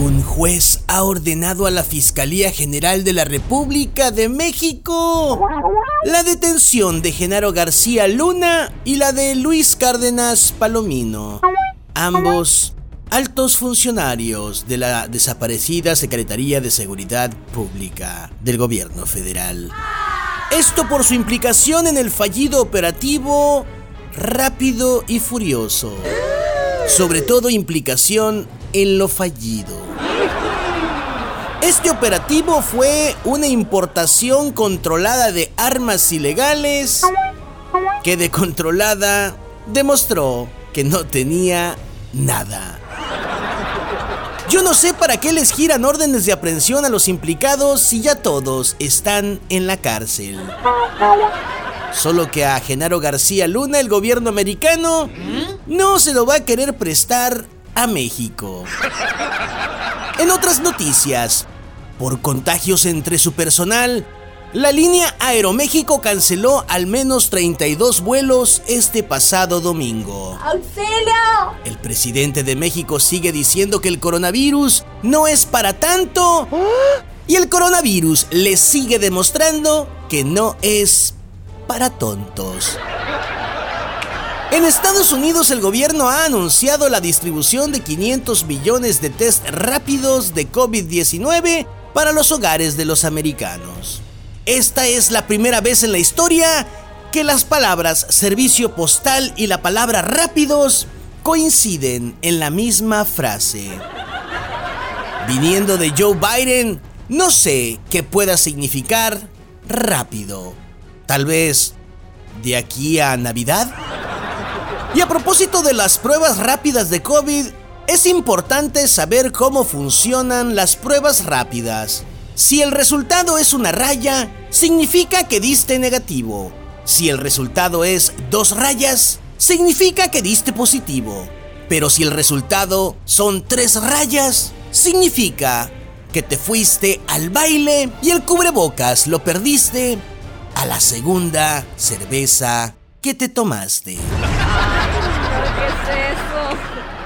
Un juez ha ordenado a la Fiscalía General de la República de México la detención de Genaro García Luna y la de Luis Cárdenas Palomino, ambos altos funcionarios de la desaparecida Secretaría de Seguridad Pública del Gobierno Federal. Esto por su implicación en el fallido operativo Rápido y Furioso. Sobre todo implicación en lo fallido. Este operativo fue una importación controlada de armas ilegales que de controlada demostró que no tenía nada. Yo no sé para qué les giran órdenes de aprehensión a los implicados si ya todos están en la cárcel. Solo que a Genaro García Luna el gobierno americano no se lo va a querer prestar a México. En otras noticias, por contagios entre su personal, la línea Aeroméxico canceló al menos 32 vuelos este pasado domingo. ¡Auxilio! El presidente de México sigue diciendo que el coronavirus no es para tanto. Y el coronavirus le sigue demostrando que no es para tontos. En Estados Unidos el gobierno ha anunciado la distribución de 500 millones de test rápidos de COVID-19 para los hogares de los americanos. Esta es la primera vez en la historia que las palabras servicio postal y la palabra rápidos coinciden en la misma frase. Viniendo de Joe Biden, no sé qué pueda significar rápido. Tal vez de aquí a Navidad. Y a propósito de las pruebas rápidas de COVID, es importante saber cómo funcionan las pruebas rápidas. Si el resultado es una raya, significa que diste negativo. Si el resultado es dos rayas, significa que diste positivo. Pero si el resultado son tres rayas, significa que te fuiste al baile y el cubrebocas lo perdiste a la segunda cerveza que te tomaste. ¿Qué es eso?